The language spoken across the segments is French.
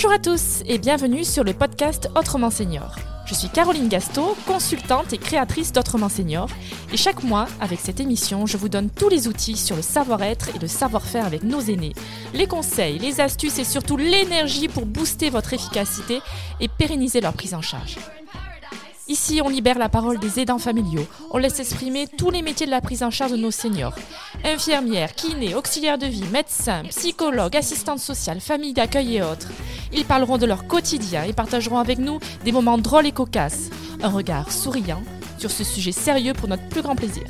Bonjour à tous et bienvenue sur le podcast Autrement Senior. Je suis Caroline Gasto, consultante et créatrice d'Autrement Senior. Et chaque mois, avec cette émission, je vous donne tous les outils sur le savoir-être et le savoir-faire avec nos aînés, les conseils, les astuces et surtout l'énergie pour booster votre efficacité et pérenniser leur prise en charge. Ici, on libère la parole des aidants familiaux. On laisse exprimer tous les métiers de la prise en charge de nos seniors. Infirmières, kinés, auxiliaires de vie, médecins, psychologues, assistantes sociales, familles d'accueil et autres. Ils parleront de leur quotidien et partageront avec nous des moments drôles et cocasses. Un regard souriant sur ce sujet sérieux pour notre plus grand plaisir.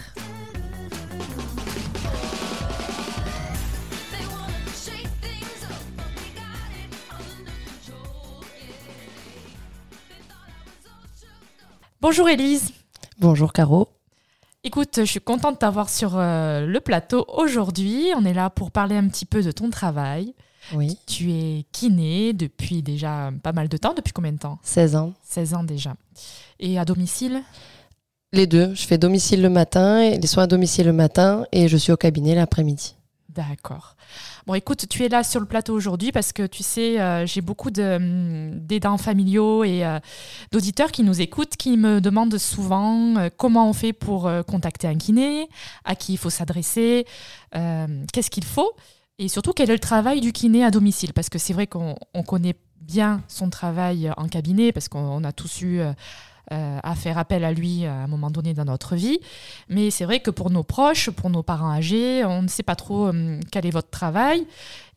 Bonjour Élise. Bonjour Caro. Écoute, je suis contente de t'avoir sur euh, le plateau aujourd'hui. On est là pour parler un petit peu de ton travail. Oui. Tu es kiné depuis déjà pas mal de temps. Depuis combien de temps? 16 ans. 16 ans déjà. Et à domicile? Les deux. Je fais domicile le matin, et les soins à domicile le matin et je suis au cabinet l'après-midi. D'accord. Bon, écoute, tu es là sur le plateau aujourd'hui parce que tu sais, euh, j'ai beaucoup hum, d'aidants familiaux et euh, d'auditeurs qui nous écoutent, qui me demandent souvent euh, comment on fait pour contacter un kiné, à qui il faut s'adresser, qu'est-ce qu'il faut, et surtout quel est le travail du kiné à domicile? Parce que c'est vrai qu'on connaît bien son travail en cabinet, parce qu'on a tous eu euh, à faire appel à lui à un moment donné dans notre vie. Mais c'est vrai que pour nos proches, pour nos parents âgés, on ne sait pas trop euh, quel est votre travail.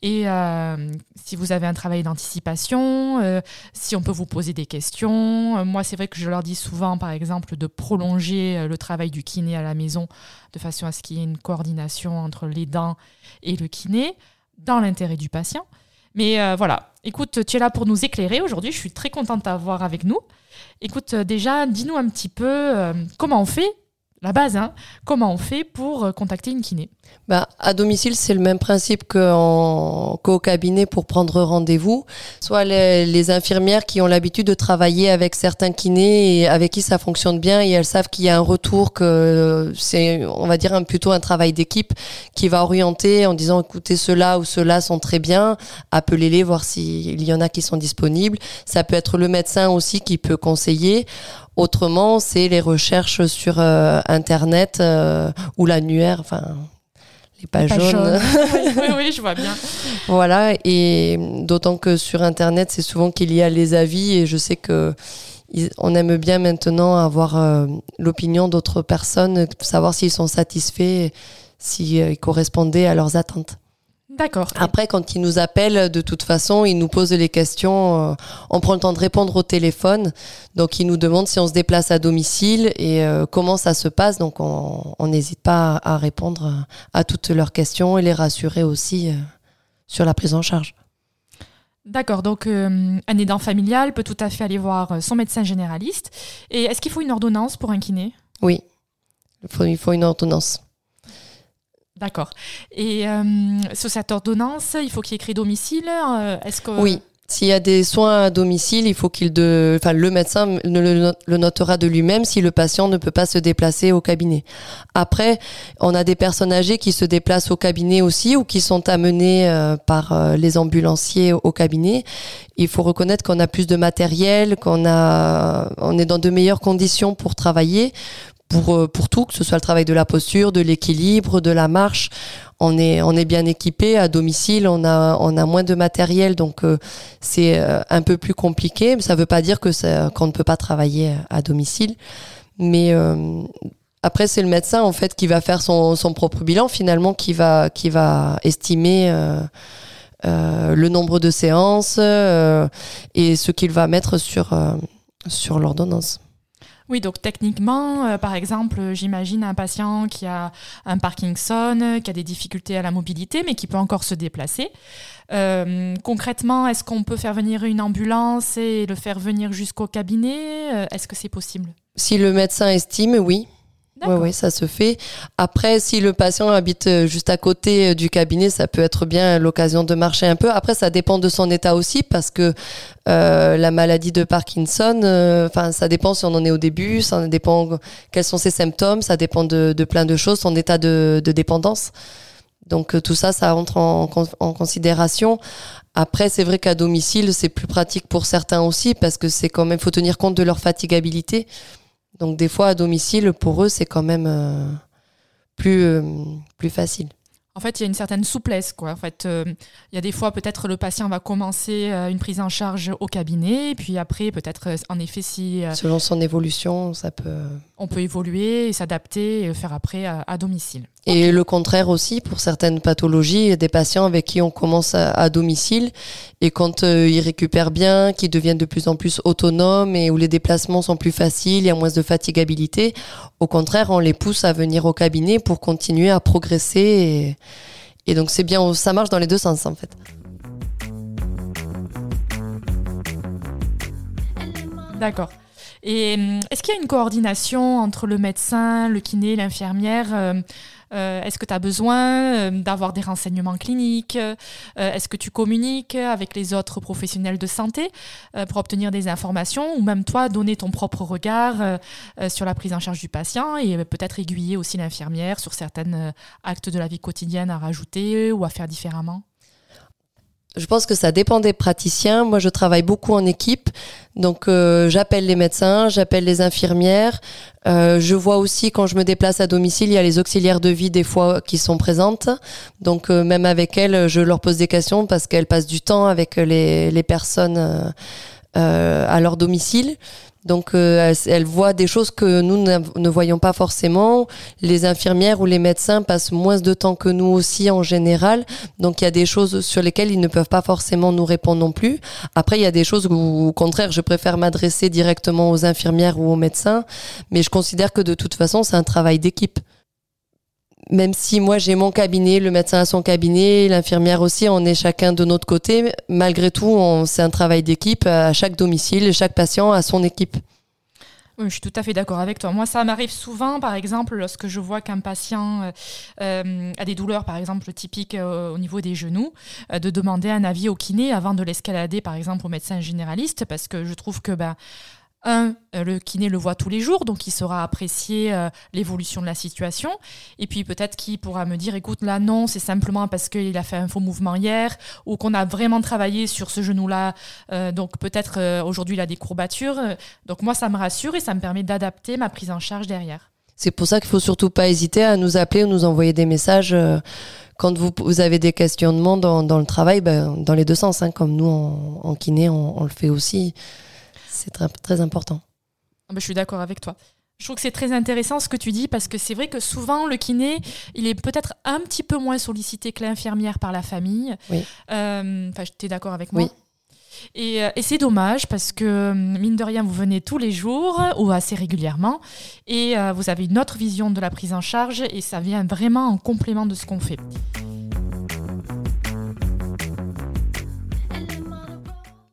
Et euh, si vous avez un travail d'anticipation, si on peut vous poser des questions. moi, c'est vrai que je leur dis souvent, par exemple, de prolonger le travail du kiné à la maison de façon à ce qu'il y ait une coordination entre les dents et le kiné dans l'intérêt du patient. Mais voilà, écoute, tu es là pour nous éclairer aujourd'hui. Je suis très contente de t'avoir avec nous. Écoute, euh, déjà, dis-nous un petit peu euh, comment on fait la base, hein, comment on fait pour euh, contacter une kiné? Bah, À domicile, c'est le même principe qu'au cabinet pour prendre rendez-vous. Soit les, infirmières qui ont l'habitude de travailler avec certains kinés et avec qui ça fonctionne bien et elles savent qu'il y a un retour, que c'est, on va dire, plutôt un travail d'équipe qui va orienter en disant écoutez, ceux-là ou ceux-là sont très bien, appelez-les, voir s'il y en a qui sont disponibles. Ça peut être le médecin aussi qui peut conseiller. Autrement, c'est les recherches sur euh, Internet euh, ou l'annuaire, enfin les pages jaunes. oui, oui, je vois bien. voilà, et d'autant que sur Internet, c'est souvent qu'il y a les avis, et je sais que on aime bien maintenant avoir euh, l'opinion d'autres personnes, savoir s'ils sont satisfaits, s'ils correspondaient à leurs attentes. D'accord. Après, quand ils nous appellent, de toute façon, ils nous posent les questions. Euh, on prend le temps de répondre au téléphone. Donc, ils nous demandent si on se déplace à domicile et euh, comment ça se passe. Donc, on n'hésite pas à répondre à toutes leurs questions et les rassurer aussi euh, sur la prise en charge. D'accord, donc un aidant familial peut tout à fait aller voir son médecin généraliste. Et est-ce qu'il faut une ordonnance pour un kiné? Oui, il faut une ordonnance. D'accord. Et euh, sur cette ordonnance, il faut qu'il y écrit domicile. Euh, est-ce que oui. S'il y a des soins à domicile, il faut qu'il de, enfin le médecin le, notera de lui-même si le patient ne peut pas se déplacer au cabinet. Après, on a des personnes âgées qui se déplacent au cabinet aussi ou qui sont amenées euh, par les ambulanciers au cabinet. Il faut reconnaître qu'on a plus de matériel, qu'on a, on est dans de meilleures conditions pour travailler pour, euh, pour tout, que ce soit le travail de la posture, de l'équilibre, de la marche. On est, on est bien équipé à domicile, on a, on a moins de matériel, donc euh, c'est euh, un peu plus compliqué. Mais ça ne veut pas dire que qu'on ne peut pas travailler à domicile. Mais après, c'est le médecin en fait qui va faire son, son propre bilan finalement, qui va, qui va estimer le nombre de séances et ce qu'il va mettre sur, sur l'ordonnance. Oui, donc techniquement, euh, par exemple, j'imagine un patient qui a un Parkinson, qui a des difficultés à la mobilité, mais qui peut encore se déplacer. Euh, concrètement, est-ce qu'on peut faire venir une ambulance et le faire venir jusqu'au cabinet? Euh, Est-ce que c'est possible? Si le médecin estime, oui. Oui, oui, ça se fait. Après, si le patient habite euh, juste à côté euh, du cabinet, ça peut être bien l'occasion de marcher un peu. Après, ça dépend de son état aussi, parce que euh, la maladie de Parkinson, enfin, ça dépend si on en est au début, ça dépend quels sont ses symptômes, ça dépend de, plein de choses, son état de, dépendance. Donc tout ça, ça entre en, en considération. Après, c'est vrai qu'à domicile, c'est plus pratique pour certains aussi parce que c'est quand même, faut tenir compte de leur fatigabilité. Donc des fois, à domicile, pour eux, c'est quand même plus, plus facile en fait, il y a une certaine souplesse. Quoi. En fait, euh, il y a des fois, peut-être le patient va commencer euh, une prise en charge au cabinet, et puis après, peut-être, euh, en effet, si... Selon son évolution, ça peut... On peut évoluer et s'adapter et le faire après à domicile. Et le contraire aussi pour certaines pathologies, des patients avec qui on commence à, domicile et quand euh, ils récupèrent bien, qu'ils deviennent de plus en plus autonomes et où les déplacements sont plus faciles, il y a moins de fatigabilité, au contraire, on les pousse à venir au cabinet pour continuer à progresser et, et donc c'est bien, ça marche dans les deux sens en fait. D'accord. Et hum, est-ce qu'il y a une coordination entre le médecin, le kiné, l'infirmière euh, euh, Est-ce que tu as besoin euh, d'avoir des renseignements cliniques? Est-ce que tu communiques avec les autres professionnels de santé pour obtenir des informations ou même toi donner ton propre regard sur la prise en charge du patient et peut-être aiguiller aussi l'infirmière sur certains actes de la vie quotidienne à rajouter ou à faire différemment? Je pense que ça dépend des praticiens. Moi, je travaille beaucoup en équipe, donc euh, j'appelle les médecins, j'appelle les infirmières. Euh, je vois aussi quand je me déplace à domicile, il y a les auxiliaires de vie des fois qui sont présentes. Donc euh, même avec elles, je leur pose des questions parce qu'elles passent du temps avec les, les personnes à leur domicile. Donc euh, elle, voit des choses que nous ne voyons pas forcément. Les infirmières ou les médecins passent moins de temps que nous aussi en général. Donc il y a des choses sur lesquelles ils ne peuvent pas forcément nous répondre non plus. Après il y a des choses où au contraire je préfère m'adresser directement aux infirmières ou aux médecins. Mais je considère que de toute façon c'est un travail d'équipe même si moi j'ai mon cabinet, le médecin a son cabinet, l'infirmière aussi, on est chacun de notre côté, malgré tout, c'est un travail d'équipe à chaque domicile, chaque patient a son équipe. Oui, je suis tout à fait d'accord avec toi. Moi, ça m'arrive souvent, par exemple, lorsque je vois qu'un patient euh, euh, a des douleurs, par exemple, typiques euh, au niveau des genoux, de demander un avis au kiné avant de l'escalader, par exemple, au médecin généraliste, parce que je trouve que ben, un, euh, le kiné le voit tous les jours, donc il saura apprécier euh, l'évolution de la situation. Et puis peut-être qu'il pourra me dire, écoute, là non, c'est simplement parce qu'il a fait un faux mouvement hier, ou qu'on a vraiment travaillé sur ce genou-là, euh, donc peut-être aujourd'hui il a des courbatures. Donc moi, ça me rassure et ça me permet d'adapter ma prise en charge derrière. C'est pour ça qu'il faut surtout pas hésiter à nous appeler ou nous envoyer des messages quand vous, avez des questionnements dans, dans le travail, ben, dans les deux sens, hein, comme nous en, kiné, on, on le fait aussi c'est très, très important. Ah bah, je suis d'accord avec toi. Je trouve que c'est très intéressant ce que tu dis parce que c'est vrai que souvent le kiné, il est peut-être un petit peu moins sollicité que l'infirmière par la famille. Oui. Euh, enfin, tu es d'accord avec moi oui. Et, euh, et c'est dommage parce que, mine de rien, vous venez tous les jours ou assez régulièrement et euh, vous avez une autre vision de la prise en charge et ça vient vraiment en complément de ce qu'on fait.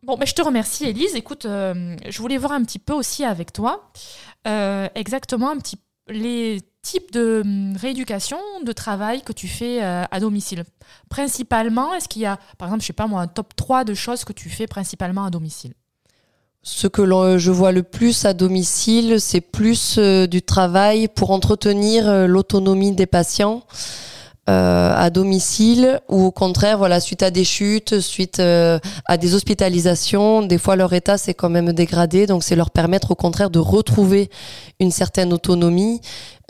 Bon, mais je te remercie, Elise. Écoute, euh, je voulais voir un petit peu aussi avec toi euh, exactement un petit les types de hum, rééducation, de travail que tu fais euh, à domicile. Principalement, est-ce qu'il y a, par exemple, je sais pas moi, un top 3 de choses que tu fais principalement à domicile? Ce que je vois le plus à domicile, c'est plus du travail pour entretenir l'autonomie des patients. Euh, à domicile ou au contraire, voilà, suite à des chutes, suite euh, à des hospitalisations, des fois leur état s'est quand même dégradé, donc c'est leur permettre au contraire de retrouver une certaine autonomie,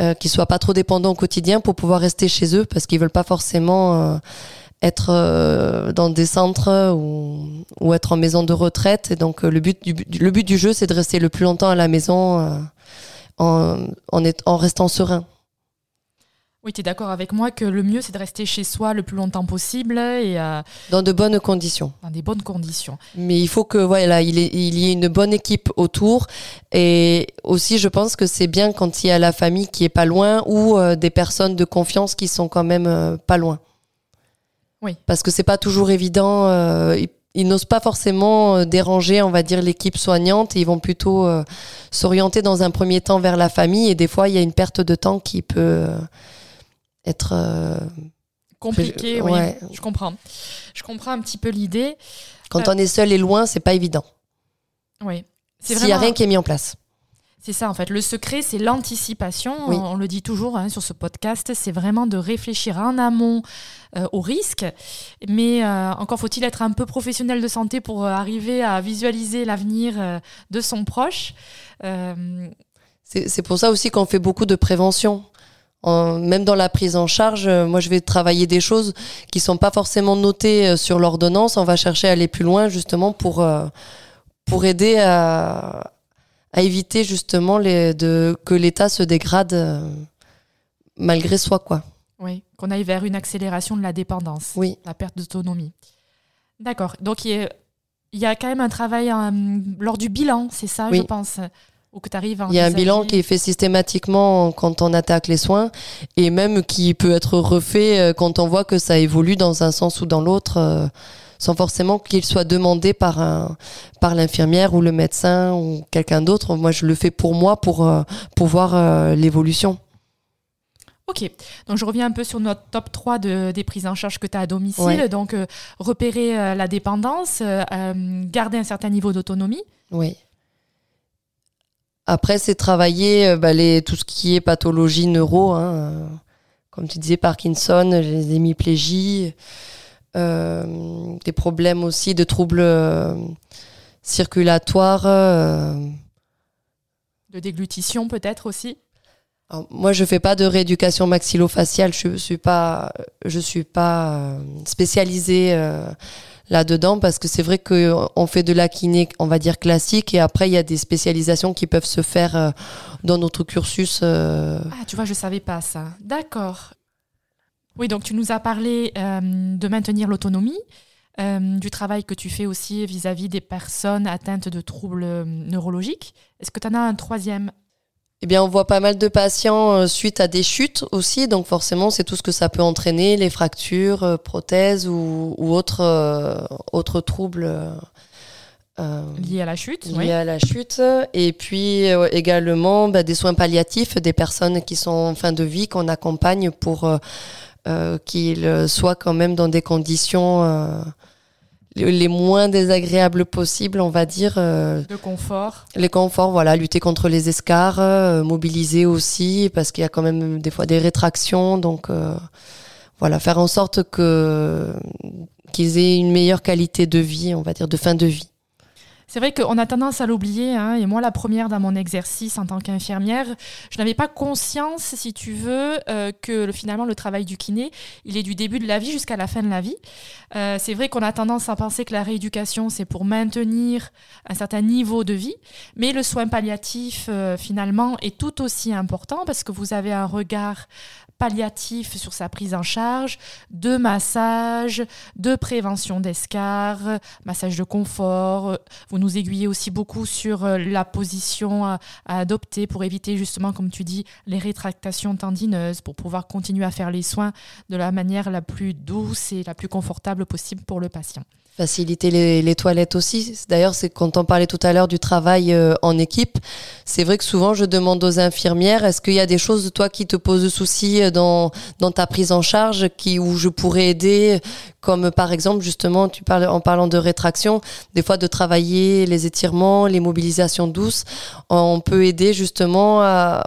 euh, qu'ils soient pas trop dépendants au quotidien pour pouvoir rester chez eux parce qu'ils veulent pas forcément euh, être dans des centres ou, ou, être en maison de retraite. Et donc le but du, le but du jeu, c'est de rester le plus longtemps à la maison en, en, en restant serein. Oui, tu es d'accord avec moi que le mieux, c'est de rester chez soi le plus longtemps possible et euh, dans de bonnes conditions. Dans des bonnes conditions. Mais il faut que voilà, il, il y ait une bonne équipe autour et aussi, je pense que c'est bien quand il y a la famille qui est pas loin ou euh, des personnes de confiance qui sont quand même euh, pas loin. Oui. Parce que c'est pas toujours évident. ils, n'osent pas forcément déranger, on va dire, l'équipe soignante. ils vont plutôt s'orienter dans un premier temps vers la famille. Et des fois, il y a une perte de temps qui peut être euh, compliqué. Oui, je comprends. Je comprends un petit peu l'idée. Quand euh, on est seul et loin, c'est pas évident. Oui. S'il n'y a rien qui est mis en place. C'est ça, en fait. Le secret, c'est l'anticipation. On, le dit toujours hein, sur ce podcast. C'est vraiment de réfléchir en amont euh, au risque. Mais euh, encore faut-il être un peu professionnel de santé pour arriver à visualiser l'avenir de son proche. C'est pour ça aussi qu'on fait beaucoup de prévention. Même dans la prise en charge, moi je vais travailler des choses qui sont pas forcément notées sur l'ordonnance. On va chercher à aller plus loin justement pour pour aider à, à éviter justement les, de, que l'État se dégrade euh, malgré soi, quoi. Oui, qu'on aille vers une accélération de la dépendance, oui. la perte d'autonomie. D'accord. Donc il y, a, quand même un travail euh, lors du bilan, c'est ça, je pense? Ou que arrives Il y a un bilan qui est fait systématiquement quand on attaque les soins et même qui peut être refait euh, quand on voit que ça évolue dans un sens ou dans l'autre sans forcément qu'il soit demandé par un par l'infirmière ou le médecin ou quelqu'un d'autre. Moi, je le fais pour moi pour euh, pour voir euh, l'évolution. Ok, donc je reviens un peu sur notre top 3 de, des prises en charge que tu as à domicile. Donc, euh, repérer la dépendance, garder un certain niveau d'autonomie. Oui. Après, c'est travailler bah, les, tout ce qui est pathologie neuro, hein, comme tu disais, Parkinson, les hémiplégies, euh, des problèmes aussi de troubles euh, circulatoires. Euh. De déglutition peut-être aussi moi, je fais pas de rééducation maxillofaciale. Je suis pas, je suis pas spécialisée là-dedans parce que c'est vrai qu'on fait de la kiné, on va dire classique, et après il y a des spécialisations qui peuvent se faire dans notre cursus. Ah, tu vois, je savais pas ça. D'accord. Oui, donc tu nous as parlé euh, de maintenir l'autonomie, euh, du travail que tu fais aussi vis-à-vis des personnes atteintes de troubles euh, neurologiques. Est-ce que tu en as un troisième? Eh bien, on voit pas mal de patients suite à des chutes aussi, donc forcément, c'est tout ce que ça peut entraîner, les fractures, prothèses ou, autres, autres troubles. liés à la chute. Liés à la chute. Et puis également bah, des soins palliatifs des personnes qui sont en fin de vie qu'on accompagne pour euh, qu'il soit quand même dans des conditions euh, les moins désagréables possibles, on va dire. Euh, de confort. Les conforts, voilà, lutter contre les escarres, mobiliser aussi, parce qu'il y a quand même des fois des rétractions, donc voilà, faire en sorte que qu'ils aient une meilleure qualité de vie, on va dire, de fin de vie. C'est vrai qu'on a tendance à l'oublier, hein, et moi la première dans mon exercice en tant qu'infirmière, je n'avais pas conscience, si tu veux, euh, que finalement le travail du kiné, il est du début de la vie jusqu'à la fin de la vie. Euh, c'est vrai qu'on a tendance à penser que la rééducation, c'est pour maintenir un certain niveau de vie, mais le soin palliatif, euh, finalement, est tout aussi important parce que vous avez un regard palliatif sur sa prise en charge, de massage, de prévention d'escarres, massage de confort. Vous nous aiguillez aussi beaucoup sur euh, la position à, adopter pour éviter justement, comme tu dis, les rétractations tendineuses, pour pouvoir continuer à faire les soins de la manière la plus douce et la plus confortable possible pour le patient faciliter les, toilettes aussi. D'ailleurs, c'est quand on parlait tout à l'heure du travail euh, en équipe, c'est vrai que souvent je demande aux infirmières, est-ce qu'il y a des choses toi qui te posent souci euh, dans dans ta prise en charge, qui où je pourrais aider, comme par exemple justement, tu parles en parlant de rétraction, des fois de travailler les étirements, les mobilisations douces, on peut aider justement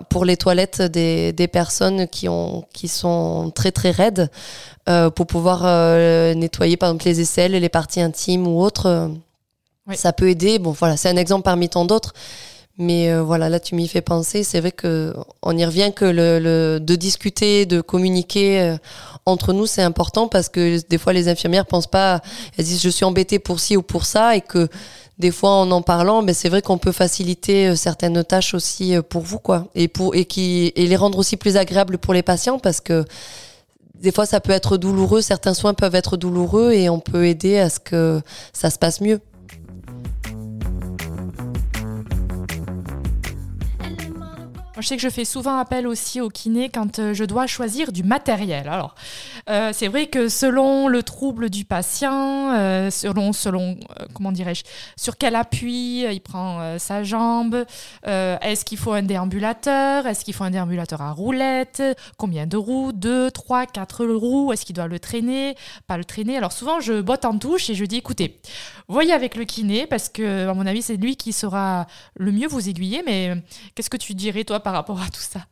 pour les toilettes des, des personnes qui ont qui sont très très raides. Euh, pour pouvoir euh, nettoyer par exemple les aisselles, les parties intimes ou autres. Euh, ça peut aider. Bon, voilà, c'est un exemple parmi tant d'autres. Mais voilà, là, tu m'y fais penser. C'est vrai que on y revient que le, de discuter, de communiquer entre nous, c'est important parce que des fois, les infirmières pensent pas. Elles disent je suis embêtée pour ci ou pour ça, et que des fois, en en parlant, mais ben, c'est vrai qu'on peut faciliter certaines tâches aussi pour vous, quoi, et pour et qui et les rendre aussi plus agréables pour les patients parce que des fois, ça peut être douloureux, certains soins peuvent être douloureux et on peut aider à ce que ça se passe mieux. Je sais que je fais souvent appel aussi au kiné quand euh, je dois choisir du matériel. Alors, euh, c'est vrai que selon le trouble du patient, euh, selon, selon comment dirais-je, sur quel appui il prend sa jambe, est-ce qu'il faut un déambulateur, est-ce qu'il faut un déambulateur à roulette, combien de roues, deux, trois, quatre roues, est-ce qu'il doit le traîner, pas le traîner. Alors souvent, je botte en touche et je dis, écoutez, voyez avec le kiné parce que, à mon avis, c'est lui qui saura le mieux vous aiguiller. Mais qu'est-ce que tu dirais, toi, par rapport à tout ça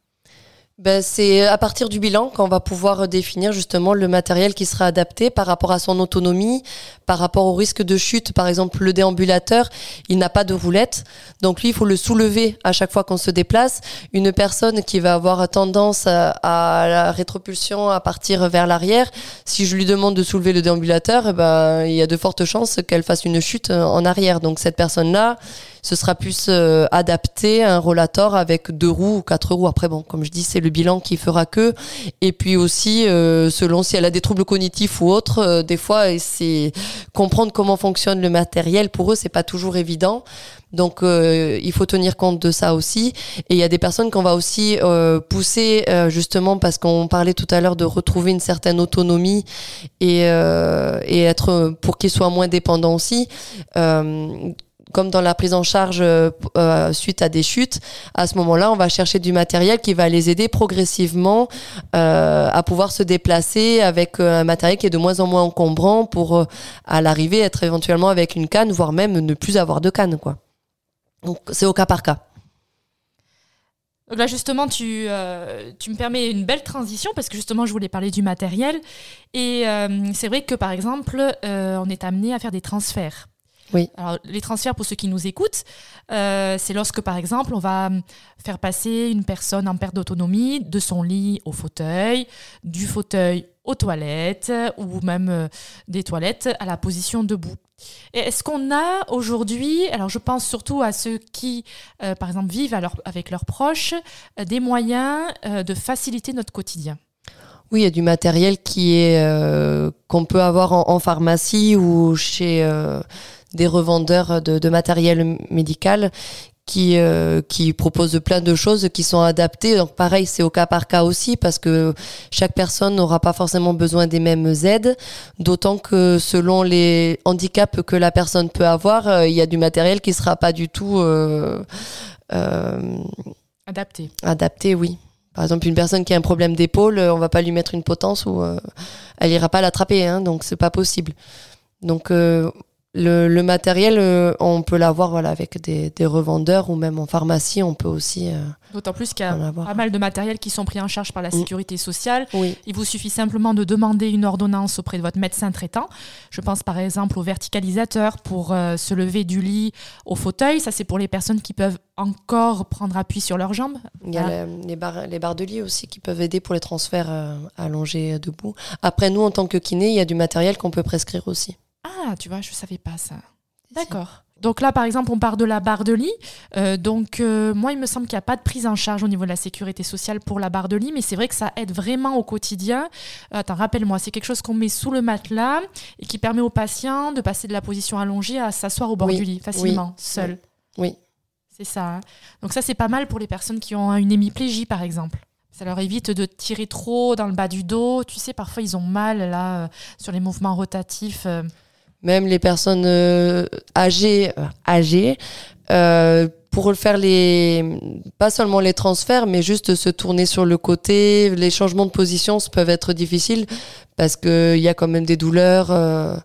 ben, c'est à partir du bilan qu'on va pouvoir définir justement le matériel qui sera adapté par rapport à son autonomie, par rapport au risque de chute. Par exemple, le déambulateur, il n'a pas de roulette, donc lui, il faut le soulever à chaque fois qu'on se déplace. Une personne qui va avoir tendance à, la rétropulsion à partir vers l'arrière, si je lui demande de soulever le déambulateur, eh ben, il y a de fortes chances qu'elle fasse une chute en arrière. Donc cette personne-là, ce sera plus euh, adapté à un rollator avec deux roues ou quatre roues. Après, bon, comme je dis, c'est le bilan qui fera que. Et puis aussi, euh, selon si elle a des troubles cognitifs ou autres, euh, des fois, c'est comprendre comment fonctionne le matériel. Pour eux, c'est pas toujours évident. Donc il faut tenir compte de ça aussi. Et il y a des personnes qu'on va aussi pousser justement parce qu'on parlait tout à l'heure de retrouver une certaine autonomie et, et être pour qu'ils soient moins dépendants aussi comme dans la prise en charge euh, euh, suite à des chutes, à ce moment-là, on va chercher du matériel qui va les aider progressivement euh, à pouvoir se déplacer avec un matériel qui est de moins en moins encombrant pour à l'arrivée être éventuellement avec une canne, voire même ne plus avoir de canne, quoi. Donc c'est au cas par cas. Là, justement, tu, tu me permets une belle transition parce que justement, je voulais parler du matériel. Et c'est vrai que, par exemple, on est amené à faire des transferts. Alors, les transferts, pour ceux qui nous écoutent, euh, c'est lorsque, par exemple, on va faire passer une personne en perte d'autonomie de son lit au fauteuil, du fauteuil aux toilettes ou même euh, des toilettes à la position debout. Est-ce qu'on a aujourd'hui, alors je pense surtout à ceux qui, euh, par exemple, vivent avec leurs proches, des moyens de faciliter notre quotidien? Oui, il y a du matériel qui est qu'on peut avoir en, en, pharmacie ou chez des revendeurs de, matériel médical qui, euh, qui proposent plein de choses qui sont adaptées. Donc pareil, c'est au cas par cas aussi parce que chaque personne n'aura pas forcément besoin des mêmes aides, d'autant que selon les handicaps que la personne peut avoir, euh, il y a du matériel qui sera pas du tout euh, adapté. Adapté, oui. Par exemple, une personne qui a un problème d'épaule, on va pas lui mettre une potence ou elle ira pas l'attraper, hein, donc c'est pas possible. Donc le, matériel, euh, on peut l'avoir voilà, avec des, revendeurs ou même en pharmacie, on peut aussi. Euh, D'autant plus qu'il y a pas mal de matériel qui sont pris en charge par la mm. sécurité sociale. Oui. Il vous suffit simplement de demander une ordonnance auprès de votre médecin traitant. Je pense par exemple au verticalisateur pour euh, se lever du lit au fauteuil. Ça, c'est pour les personnes qui peuvent encore prendre appui sur leurs jambes. Il y a les, barres, les barres de lit aussi qui peuvent aider pour les transferts allongés debout. Après, nous, en tant que kiné, il y a du matériel qu'on peut prescrire aussi. Ah, tu vois, je savais pas ça. D'accord. Donc là, par exemple, on part de la barre de lit. Euh, donc euh, moi, il me semble qu'il n'y a pas de prise en charge au niveau de la sécurité sociale pour la barre de lit, mais c'est vrai que ça aide vraiment au quotidien. Attends, rappelle-moi, c'est quelque chose qu'on met sous le matelas et qui permet au patient de passer de la position allongée à s'asseoir au bord du lit facilement, seul. Oui. C'est ça. Hein. Donc ça, c'est pas mal pour les personnes qui ont une hémiplégie, par exemple. Ça leur évite de tirer trop dans le bas du dos. Tu sais, parfois, ils ont mal là euh, sur les mouvements rotatifs même les personnes euh, âgées, euh, âgées euh, pour faire les pas seulement les transferts mais juste se tourner sur le côté. Les changements de position peuvent être difficiles parce que il y a quand même des douleurs euh,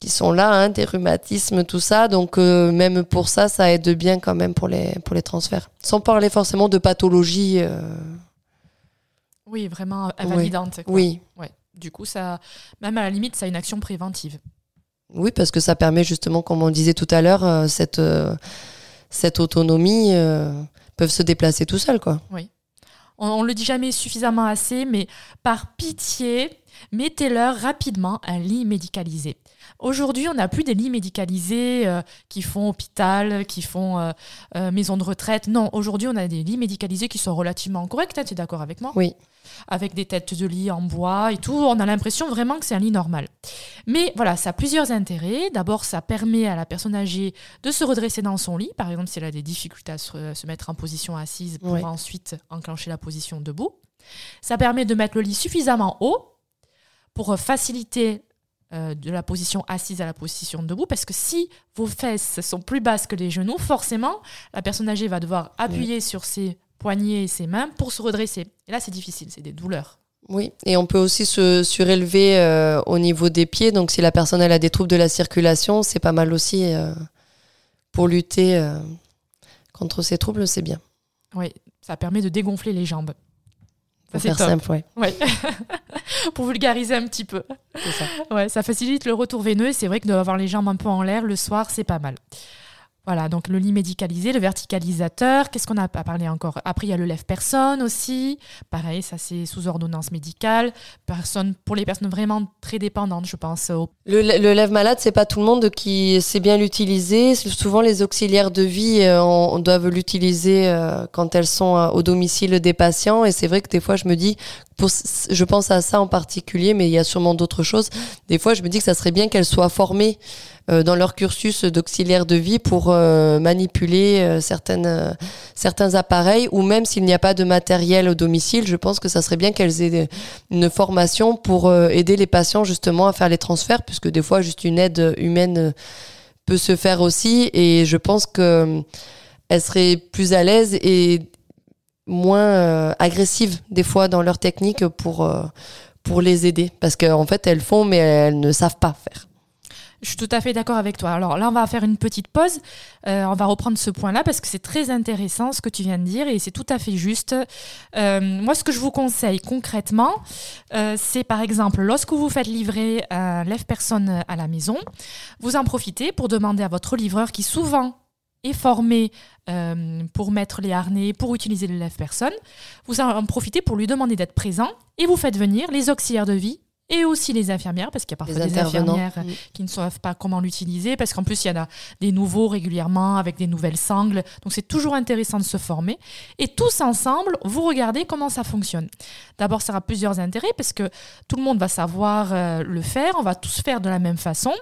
qui sont là hein, des rhumatismes tout ça. Donc euh, même pour ça ça aide bien quand même pour les pour les transferts. Sans parler forcément de pathologie oui vraiment invalidante oui. ouais. du coup ça même à la limite ça a une action préventive oui, parce que ça permet justement, comme on disait tout à l'heure, euh, cette, euh, cette autonomie, euh, peuvent se déplacer tout seuls. Quoi. Oui. On ne le dit jamais suffisamment assez, mais par pitié, mettez-leur rapidement un lit médicalisé. Aujourd'hui, on n'a plus des lits médicalisés euh, qui font hôpital, qui font euh, euh, maison de retraite. Non, aujourd'hui, on a des lits médicalisés qui sont relativement corrects. Hein, tu es d'accord avec moi? Oui. Avec des têtes de lit en bois et tout. On a l'impression vraiment que c'est un lit normal. Mais voilà, ça a plusieurs intérêts. D'abord, ça permet à la personne âgée de se redresser dans son lit. Par exemple, si elle a des difficultés à se, mettre en position assise pour ensuite enclencher la position debout. Ça permet de mettre le lit suffisamment haut pour faciliter euh, de la position assise à la position debout, parce que si vos fesses sont plus basses que les genoux, forcément, la personne âgée va devoir appuyer sur ses poignets et ses mains pour se redresser. Et là, c'est difficile, c'est des douleurs. Oui, et on peut aussi se surélever euh, au niveau des pieds. Donc, si la personne elle a des troubles de la circulation, c'est pas mal aussi euh, pour lutter contre ces troubles, c'est bien. Oui, ça permet de dégonfler les jambes. Pour faire simple, ouais. ouais. pour vulgariser un petit peu. Ça. Ouais, ça facilite le retour veineux. C'est vrai que d'avoir les jambes un peu en l'air le soir, c'est pas mal. Voilà, donc le lit médicalisé, le verticalisateur. Qu'est-ce qu'on a pas parlé encore? Après, il y a le lève-personne aussi. Pareil, ça c'est sous ordonnance médicale. Personne, pour les personnes vraiment très dépendantes, je pense. Le, lève-malade, c'est pas tout le monde qui sait bien l'utiliser. Souvent, les auxiliaires de vie euh, on, doivent l'utiliser euh, quand elles sont euh, au domicile des patients. Et c'est vrai que des fois, je me dis, je pense à ça en particulier, mais il y a sûrement d'autres choses. Des fois, je me dis que ça serait bien qu'elles soient formées euh, dans leur cursus d'auxiliaire de vie pour euh, manipuler euh, certaines, certains appareils ou même s'il n'y a pas de matériel au domicile, je pense que ça serait bien qu'elles aient une formation pour aider les patients justement à faire les transferts puisque des fois juste une aide humaine peut se faire aussi et je pense que elles seraient plus à l'aise et moins agressives des fois dans leur technique pour pour les aider parce qu'en fait elles font mais elles ne savent pas faire. Je suis tout à fait d'accord avec toi. Alors là, on va faire une petite pause. Euh, on va reprendre ce point-là parce que c'est très intéressant ce que tu viens de dire et c'est tout à fait juste. Euh, moi, ce que je vous conseille concrètement, euh, c'est par exemple, lorsque vous faites livrer un lève-personne à la maison, vous en profitez pour demander à votre livreur qui souvent est formé pour mettre les harnais, pour utiliser le lève-personne, vous en profitez pour lui demander d'être présent et vous faites venir les auxiliaires de vie et aussi les infirmières, parce qu'il y a parfois des infirmières mm. qui ne savent pas comment l'utiliser, parce qu'en plus, il y en a des nouveaux régulièrement avec des nouvelles sangles. Donc, c'est toujours intéressant de se former. Et tous ensemble, vous regardez comment ça fonctionne. D'abord, ça aura plusieurs intérêts, parce que tout le monde va savoir euh, le faire, on va tous faire de la même façon,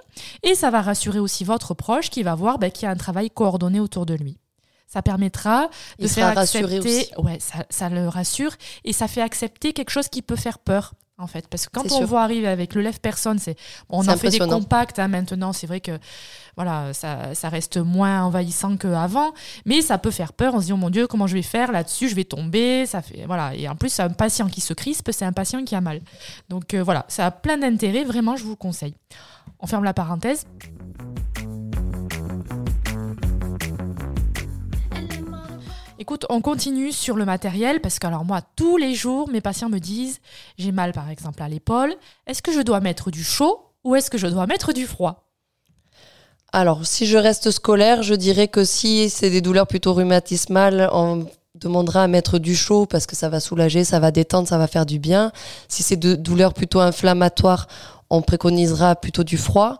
et ça va rassurer aussi votre proche qui va voir ben, qu'il y a un travail coordonné autour de lui. Ça permettra de faire accepter. Aussi. Ouais, ça, ça, le rassure et ça fait accepter quelque chose qui peut faire peur en fait. Parce que quand on voit arriver avec le lève-personne, c'est on en fait des compacts hein, maintenant. C'est vrai que voilà, ça, ça, reste moins envahissant qu'avant, mais ça peut faire peur. On se dit oh mon Dieu, comment je vais faire là-dessus? Je vais tomber. Ça fait voilà. Et en plus, un patient qui se crispe, c'est un patient qui a mal. Donc euh, voilà, ça a plein d'intérêts. Vraiment, je vous conseille. On ferme la parenthèse. Écoute, on continue sur le matériel parce que alors moi, tous les jours, mes patients me disent j'ai mal par exemple à l'épaule. Est-ce que je dois mettre du chaud ou est-ce que je dois mettre du froid? Alors, si je reste scolaire, je dirais que si c'est des douleurs plutôt rhumatismales, on demandera à mettre du chaud parce que ça va soulager, ça va détendre, ça va faire du bien. Si c'est de douleurs plutôt inflammatoires, on préconisera plutôt du froid.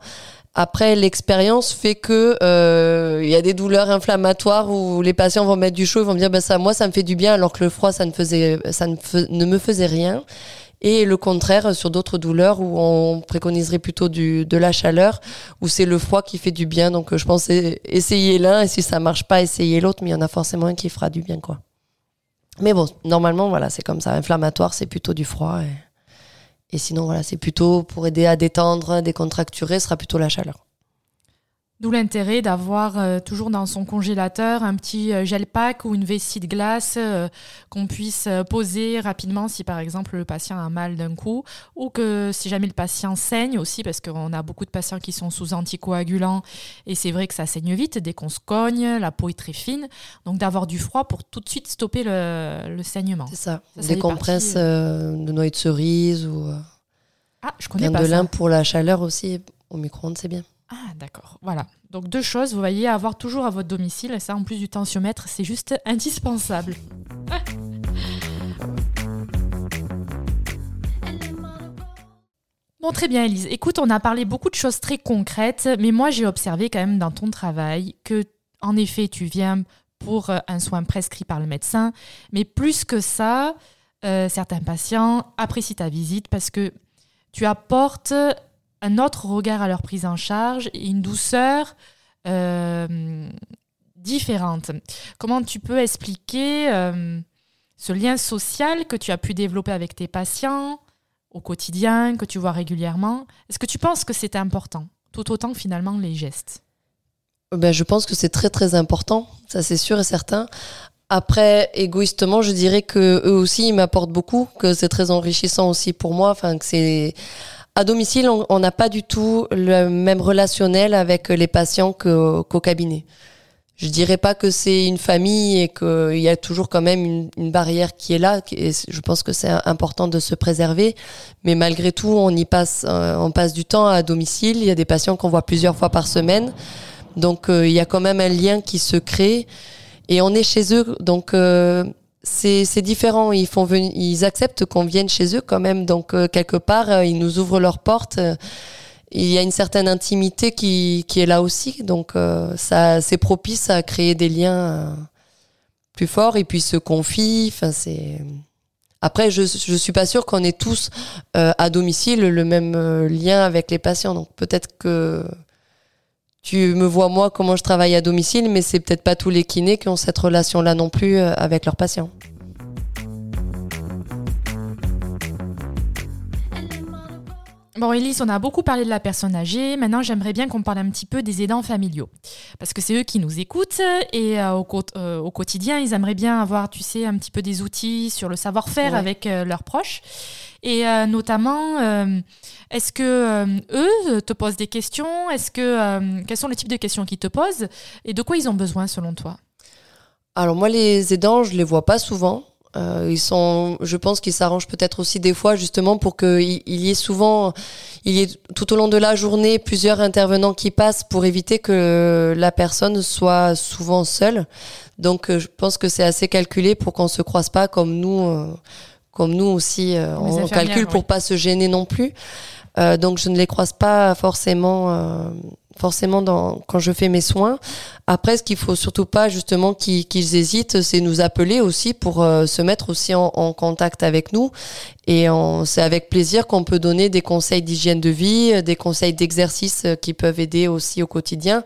Après, l'expérience fait que euh, il y a des douleurs inflammatoires où les patients vont mettre du chaud, ils vont me dire ben ça, moi ça me fait du bien, alors que le froid ça ne faisait, ça ne, ne me faisait rien. Et le contraire sur d'autres douleurs où on préconiserait plutôt du, de la chaleur, où c'est le froid qui fait du bien. Donc je pense essayer l'un et si ça marche pas, essayer l'autre, mais il y en a forcément un qui fera du bien quoi. Mais bon, normalement voilà, c'est comme ça. Inflammatoire, c'est plutôt du froid. Et sinon, voilà, c'est plutôt pour aider à détendre, décontracturer, sera plutôt la chaleur. D'où l'intérêt d'avoir euh, toujours dans son congélateur un petit euh, gel pack ou une vessie de glace euh, qu'on puisse poser rapidement si par exemple le patient a mal d'un coup ou que si jamais le patient saigne aussi parce qu'on a beaucoup de patients qui sont sous anticoagulants et c'est vrai que ça saigne vite dès qu'on se cogne, la peau est très fine. Donc d'avoir du froid pour tout de suite stopper le, saignement. C'est ça. Des compresses de noix de cerise ou... Ah, je connais pas de lin pour la chaleur aussi au micro-ondes, c'est bien. Ah, d'accord. Voilà. Donc deux choses, vous voyez, avoir toujours à votre domicile, ça en plus du tensiomètre, c'est juste indispensable. Bon, très bien, Elise. Écoute, on a parlé beaucoup de choses très concrètes, mais moi, j'ai observé quand même dans ton travail que, en effet, tu viens pour euh, un soin prescrit par le médecin, mais plus que ça, euh, certains patients apprécient ta visite parce que tu apportes un autre regard à leur prise en charge et une douceur euh, différente. Comment tu peux expliquer ce lien social que tu as pu développer avec tes patients au quotidien, que tu vois régulièrement? Est-ce que tu penses que c'est important, tout autant finalement les gestes? Ben, Je pense que c'est très très important, ça c'est sûr et certain. Après, égoïstement, je dirais que eux aussi, ils m'apportent beaucoup, que c'est très enrichissant aussi pour moi. Enfin, que c'est à domicile, on n'a pas du tout le même relationnel avec les patients qu'au cabinet. Je dirais pas que c'est une famille et qu'il y a toujours quand même une, une, barrière qui est là. Et je pense que c'est important de se préserver. Mais malgré tout, on y passe, euh, on passe du temps à domicile. Il y a des patients qu'on voit plusieurs fois par semaine. Donc, euh, il y a quand même un lien qui se crée et on est chez eux. Donc euh, c'est différent. Ils font venir, ils acceptent qu'on vienne chez eux quand même. Donc euh, quelque part, euh, ils nous ouvrent leurs portes. il y a une certaine intimité qui, qui est là aussi. Donc ça c'est propice à créer des liens plus forts et puis se confient. Enfin c'est après, je je suis pas sûre qu'on ait tous à domicile le même lien avec les patients. Donc peut-être que tu me vois moi comment je travaille à domicile, mais c'est peut-être pas tous les kinés qui ont cette relation-là non plus euh, avec leurs patients. Bon, Elise, on a beaucoup parlé de la personne âgée. Maintenant, j'aimerais bien qu'on parle un petit peu des aidants familiaux. Parce que c'est eux qui nous écoutent et euh, euh, au, quotidien, ils aimeraient bien avoir, tu sais, un petit peu des outils sur le savoir-faire avec leurs proches. Et notamment, est-ce que euh, eux te posent des questions? Est-ce que euh, quels sont les types de questions qu'ils te posent? Et de quoi ils ont besoin selon toi? Alors moi, les aidants, je les vois pas souvent. Euh, ils sont, je pense qu'ils s'arrangent peut-être aussi des fois justement pour qu'il y ait souvent, il y ait tout au long de la journée plusieurs intervenants qui passent pour éviter que la personne soit souvent seule. Donc je pense que c'est assez calculé pour qu'on se croise pas comme nous, comme nous aussi, on calcule pour pas se gêner non plus. Euh, donc je ne les croise pas forcément euh, forcément dans, quand je fais mes soins. Après, ce qu'il faut surtout pas justement qu'ils hésitent, c'est nous appeler aussi pour euh, se mettre aussi en, contact avec nous. Et c'est avec plaisir qu'on peut donner des conseils d'hygiène de vie, des conseils d'exercice qui peuvent aider aussi au quotidien.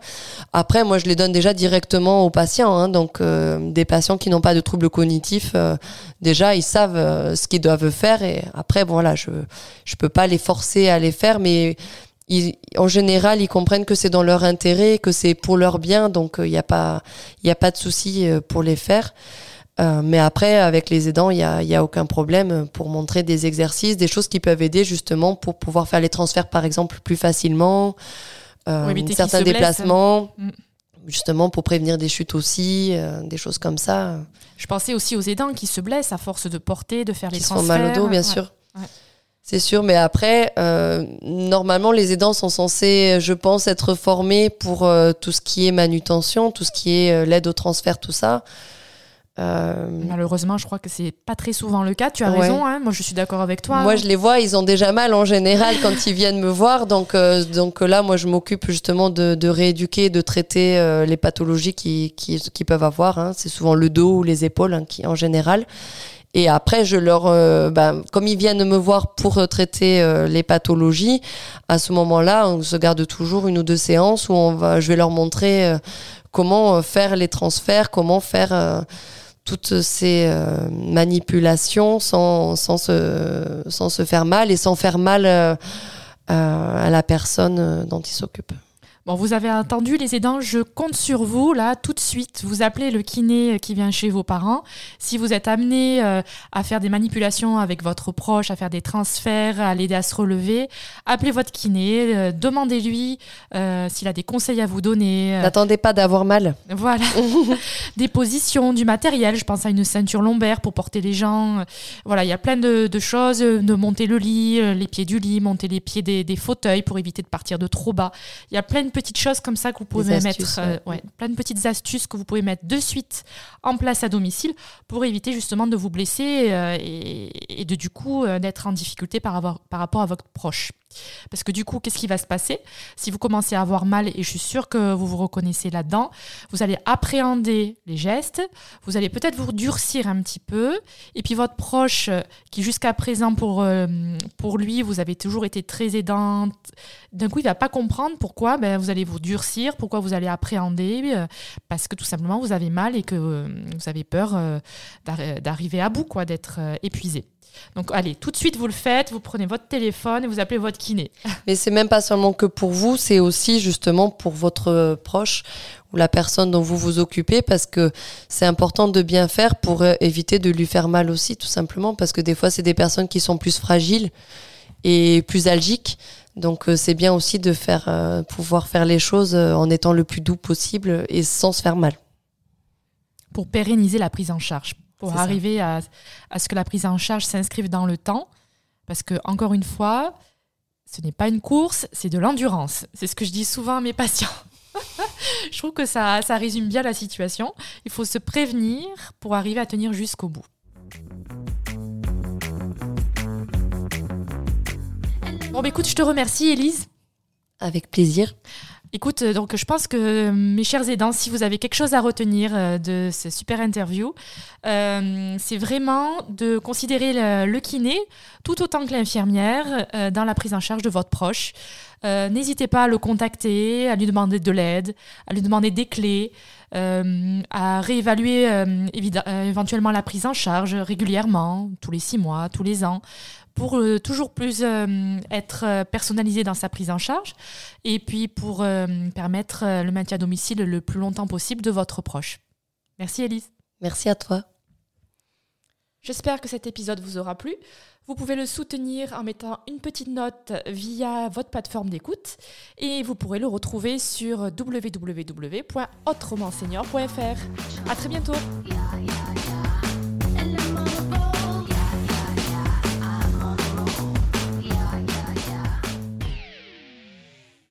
Après, moi, je les donne déjà directement aux patients. Hein, donc, euh, des patients qui n'ont pas de troubles cognitifs, euh, déjà, ils savent ce qu'ils doivent faire. Et après, voilà, je je peux pas les forcer à les faire, mais en général, ils comprennent que c'est dans leur intérêt, que c'est pour leur bien, donc il euh, n'y a pas, il a pas de souci euh, pour les faire. Euh, mais après, avec les aidants, il n'y a, y a aucun problème pour montrer des exercices, des choses qui peuvent aider justement pour pouvoir faire les transferts, par exemple, plus facilement, certains déplacements, mm. justement pour prévenir des chutes aussi, des choses comme ça. Je pensais aussi aux aidants qui se blessent à force de porter, de faire les transferts. Qui se font mal au dos, bien sûr. C'est sûr, mais après, euh, normalement, les aidants sont censés, je pense, être formés pour euh, tout ce qui est manutention, tout ce qui est euh, l'aide au transfert, tout ça. Malheureusement, je crois que c'est pas très souvent le cas. Tu as raison, hein moi je suis d'accord avec toi. Moi, je les vois, ils ont déjà mal en général quand ils viennent me voir. Donc, donc là, moi, je m'occupe justement de, de, rééduquer, de traiter les pathologies qu'ils qui, qui, peuvent avoir. Hein. C'est souvent le dos ou les épaules hein, qui, en général. Et après, je leur, euh, bah, comme ils viennent me voir pour euh, traiter euh, les pathologies, à ce moment-là, on se garde toujours une ou deux séances où on va, je vais leur montrer comment faire les transferts, comment faire toutes ces manipulations sans, sans, se, sans se faire mal et sans faire mal à la personne dont ils s'occupent. Bon, vous avez entendu les aidants, je compte sur vous là tout de suite. Vous appelez le kiné qui vient chez vos parents. Si vous êtes amené euh, à faire des manipulations avec votre proche, à faire des transferts, à l'aider à se relever, appelez votre kiné, euh, demandez-lui euh, s'il a des conseils à vous donner. N'attendez pas d'avoir mal. Voilà. des positions, du matériel. Je pense à une ceinture lombaire pour porter les gens. Voilà, il y a plein de, choses. De monter le lit, les pieds du lit, monter les pieds des, des fauteuils pour éviter de partir de trop bas. Il y a plein de petites choses comme ça que vous pouvez mettre, euh, plein de petites astuces que vous pouvez mettre de suite en place à domicile pour éviter justement de vous blesser euh, et, de du coup d'être en difficulté par, par rapport à votre proche. Parce que du coup, qu'est-ce qui va se passer Si vous commencez à avoir mal, et je suis sûre que vous vous reconnaissez là-dedans, vous allez appréhender les gestes, vous allez peut-être vous durcir un petit peu, et puis votre proche, qui jusqu'à présent pour, euh, pour lui, vous avez toujours été très aidante, d'un coup, il va pas comprendre pourquoi ben, vous allez vous durcir, pourquoi vous allez appréhender, euh, parce que tout simplement, vous avez mal et que euh, vous avez peur d'arriver à bout, quoi, d'être épuisé. Donc allez, tout de suite vous le faites, vous prenez votre téléphone et vous appelez votre kiné. Mais c'est même pas seulement que pour vous, c'est aussi justement pour votre proche ou la personne dont vous vous occupez parce que c'est important de bien faire pour euh, éviter de lui faire mal aussi tout simplement parce que des fois c'est des personnes qui sont plus fragiles et plus algiques. Donc euh, c'est bien aussi de faire euh, pouvoir faire les choses en étant le plus doux possible et sans se faire mal. Pour pérenniser la prise en charge pour arriver à, ce que la prise en charge s'inscrive dans le temps. Parce que, encore une fois, ce n'est pas une course, c'est de l'endurance. C'est ce que je dis souvent à mes patients. je trouve que ça, ça résume bien la situation. Il faut se prévenir pour arriver à tenir jusqu'au bout. Bon, bah, écoute, je te remercie, Elise. Avec plaisir. Écoute, euh, donc je pense que euh, mes chers aidants, si vous avez quelque chose à retenir euh, de ce super interview, c'est vraiment de considérer le, kiné tout autant que l'infirmière dans la prise en charge de votre proche. N'hésitez pas à le contacter, à lui demander de l'aide, à lui demander des clés, à réévaluer éventuellement la prise en charge régulièrement, tous les six mois, tous les ans pour euh, toujours plus euh, être euh, personnalisé dans sa prise en charge et puis pour permettre le maintien à domicile le plus longtemps possible de votre proche. Merci Elise. Merci à toi. J'espère que cet épisode vous aura plu. Vous pouvez le soutenir en mettant une petite note via votre plateforme d'écoute et vous pourrez le retrouver sur www.autremansenior.fr. À très bientôt.